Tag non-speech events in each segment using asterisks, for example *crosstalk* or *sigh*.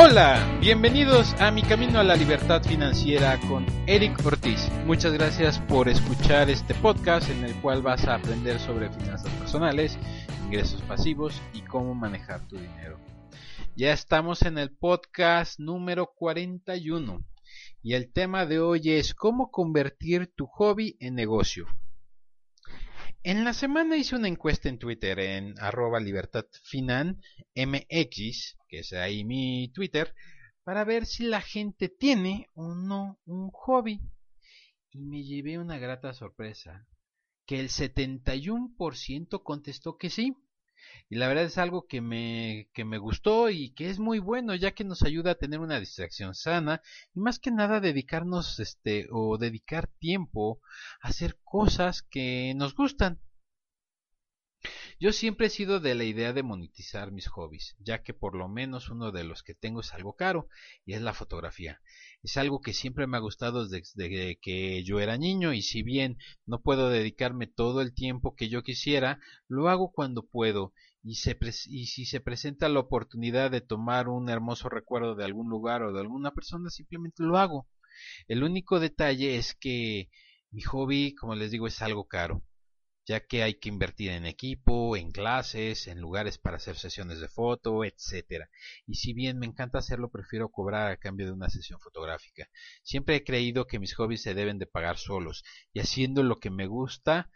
Hola, bienvenidos a Mi Camino a la Libertad Financiera con Eric Ortiz. Muchas gracias por escuchar este podcast en el cual vas a aprender sobre finanzas personales, ingresos pasivos y cómo manejar tu dinero. Ya estamos en el podcast número 41 y el tema de hoy es cómo convertir tu hobby en negocio. En la semana hice una encuesta en Twitter en arroba libertadfinanmx, que es ahí mi Twitter, para ver si la gente tiene o no un hobby. Y me llevé una grata sorpresa, que el 71% contestó que sí. Y la verdad es algo que me, que me gustó y que es muy bueno, ya que nos ayuda a tener una distracción sana y más que nada dedicarnos este o dedicar tiempo a hacer cosas que nos gustan. Yo siempre he sido de la idea de monetizar mis hobbies, ya que por lo menos uno de los que tengo es algo caro, y es la fotografía. Es algo que siempre me ha gustado desde que yo era niño, y si bien no puedo dedicarme todo el tiempo que yo quisiera, lo hago cuando puedo, y, y si se presenta la oportunidad de tomar un hermoso recuerdo de algún lugar o de alguna persona, simplemente lo hago. El único detalle es que mi hobby, como les digo, es algo caro ya que hay que invertir en equipo, en clases, en lugares para hacer sesiones de foto, etcétera. Y si bien me encanta hacerlo, prefiero cobrar a cambio de una sesión fotográfica. Siempre he creído que mis hobbies se deben de pagar solos y haciendo lo que me gusta,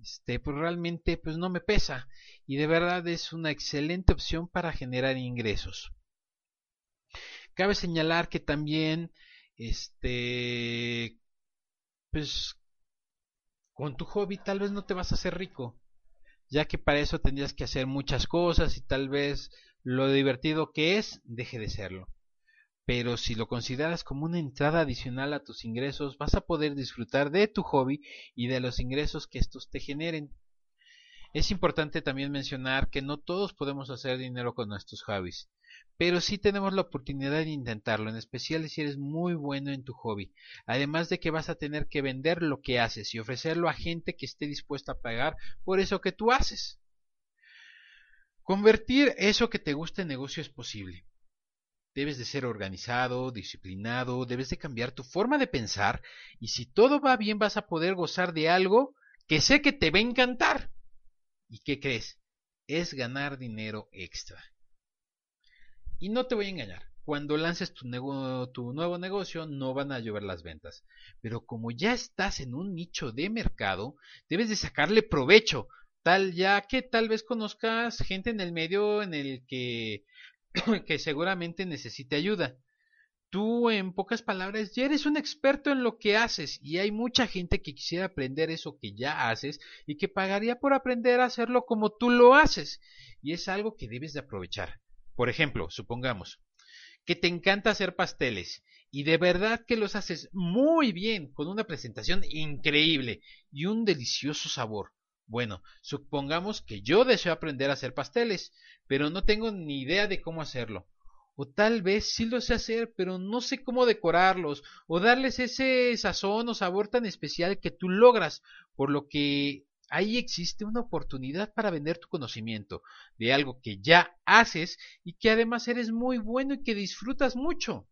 este, pues realmente pues no me pesa y de verdad es una excelente opción para generar ingresos. Cabe señalar que también este pues con tu hobby tal vez no te vas a hacer rico, ya que para eso tendrías que hacer muchas cosas y tal vez lo divertido que es deje de serlo. Pero si lo consideras como una entrada adicional a tus ingresos, vas a poder disfrutar de tu hobby y de los ingresos que estos te generen. Es importante también mencionar que no todos podemos hacer dinero con nuestros hobbies, pero sí tenemos la oportunidad de intentarlo, en especial si eres muy bueno en tu hobby. Además de que vas a tener que vender lo que haces y ofrecerlo a gente que esté dispuesta a pagar por eso que tú haces. Convertir eso que te gusta en negocio es posible. Debes de ser organizado, disciplinado, debes de cambiar tu forma de pensar y si todo va bien vas a poder gozar de algo que sé que te va a encantar. ¿Y qué crees? Es ganar dinero extra. Y no te voy a engañar, cuando lances tu, tu, nuevo negocio no van a llover las ventas. Pero como ya estás en un nicho de mercado, debes de sacarle provecho, tal ya que tal vez conozcas gente en el medio en el que, *coughs* que seguramente necesite ayuda. Tú, en pocas palabras, ya eres un experto en lo que haces y hay mucha gente que quisiera aprender eso que ya haces y que pagaría por aprender a hacerlo como tú lo haces. Y es algo que debes de aprovechar. Por ejemplo, supongamos que te encanta hacer pasteles y de verdad que los haces muy bien, con una presentación increíble y un delicioso sabor. Bueno, supongamos que yo deseo aprender a hacer pasteles, pero no tengo ni idea de cómo hacerlo. O tal vez sí lo sé hacer, pero no sé cómo decorarlos, o darles ese sazón o sabor tan especial que tú logras, por lo que ahí existe una oportunidad para vender tu conocimiento de algo que ya haces y que además eres muy bueno y que disfrutas mucho.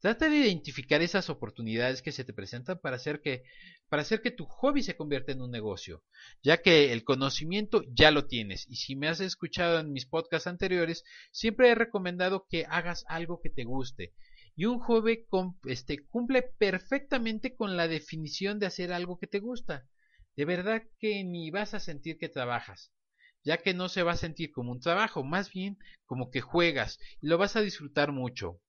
Trata de identificar esas oportunidades que se te presentan para hacer que hacer que tu hobby se convierta en un negocio, ya que el conocimiento ya lo tienes y si me has escuchado en mis podcasts anteriores, siempre he recomendado que hagas algo que te guste. Y un hobby este, cumple perfectamente con la definición de hacer algo que te gusta de verdad que ni vas a sentir que trabajas, ya que no se va a sentir como un trabajo, más bien como que juegas y lo vas a disfrutar mucho.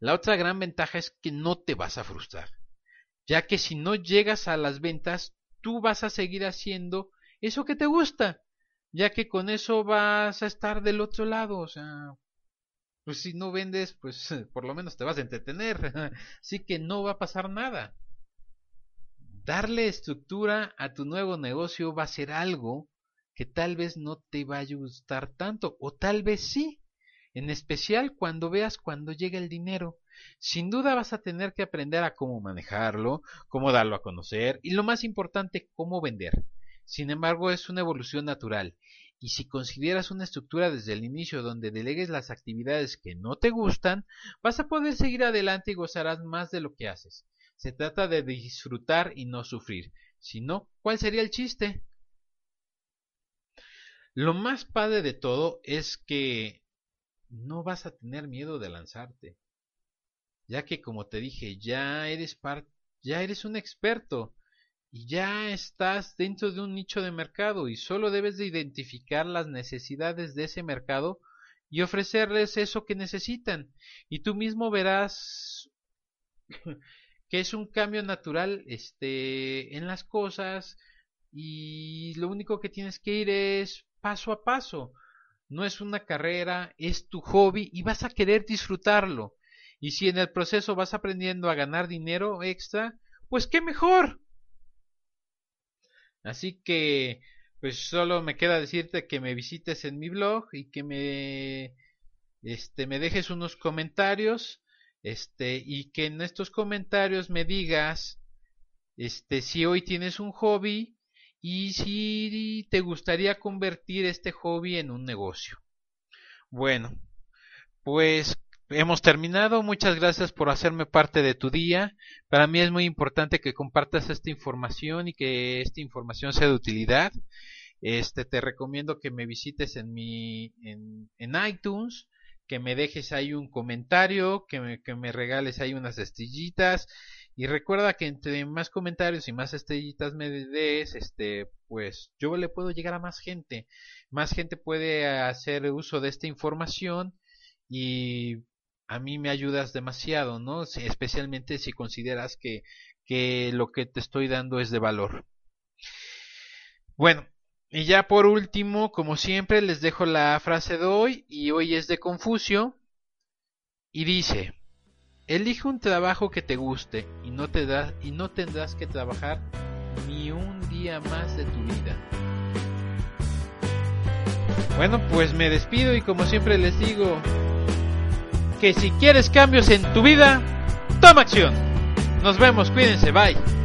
La otra gran ventaja es que no te vas a frustrar, ya que si no llegas a las ventas, tú vas a seguir haciendo eso que te gusta, ya que con eso vas a estar del otro lado, o sea, pues si no vendes, pues *laughs* por lo menos te vas a entretener, *laughs* así que no va a pasar nada. Darle estructura a tu nuevo negocio va a ser algo que tal vez no te va a gustar tanto o tal vez sí, en especial cuando veas cuando llega el dinero. Sin duda vas a tener que aprender a cómo manejarlo, cómo darlo a conocer y lo más importante, cómo vender. Sin embargo, es una evolución natural Y si consideras una estructura desde el inicio donde delegues las actividades que no te gustan, vas a poder seguir adelante y gozarás más de lo que haces. Se trata de disfrutar y no sufrir. Si no, ¿cuál sería el chiste? Lo más padre de todo es que no vas a tener miedo de lanzarte, ya que como te dije, ya eres ya eres un experto y ya estás dentro de un nicho de mercado y solo debes de identificar las necesidades de ese mercado y ofrecerles eso que necesitan y tú mismo verás que es un cambio natural este en las cosas y lo único que tienes que ir es paso a paso no es una carrera, es tu hobby y vas a querer disfrutarlo. Y si en el proceso vas aprendiendo a ganar dinero extra, pues qué mejor. Así que, pues solo me queda decirte que me visites en mi blog y que me, este, me dejes unos comentarios, este, y que en estos comentarios me digas, este, si hoy tienes un hobby y si te gustaría convertir este hobby en un negocio. Bueno, pues hemos terminado. Muchas gracias por hacerme parte de tu día. Para mí es muy importante que compartas esta información y que esta información sea de utilidad. Este te recomiendo que me visites en mi en, en iTunes, que me dejes ahí un comentario, que me, que me regales ahí unas estrellitas y recuerda que entre más comentarios y más estrellitas me des, este, pues yo le puedo llegar a más gente. Más gente puede hacer uso de esta información y a mí me ayudas demasiado, ¿no? Especialmente si consideras que, que lo que te estoy dando es de valor. Bueno, y ya por último, como siempre, les dejo la frase de hoy y hoy es de Confucio y dice, Elige un trabajo que te guste y no, te y no tendrás que trabajar ni un día más de tu vida. Bueno, pues me despido y como siempre les digo que si quieres cambios en tu vida, toma acción. Nos vemos, cuídense, bye.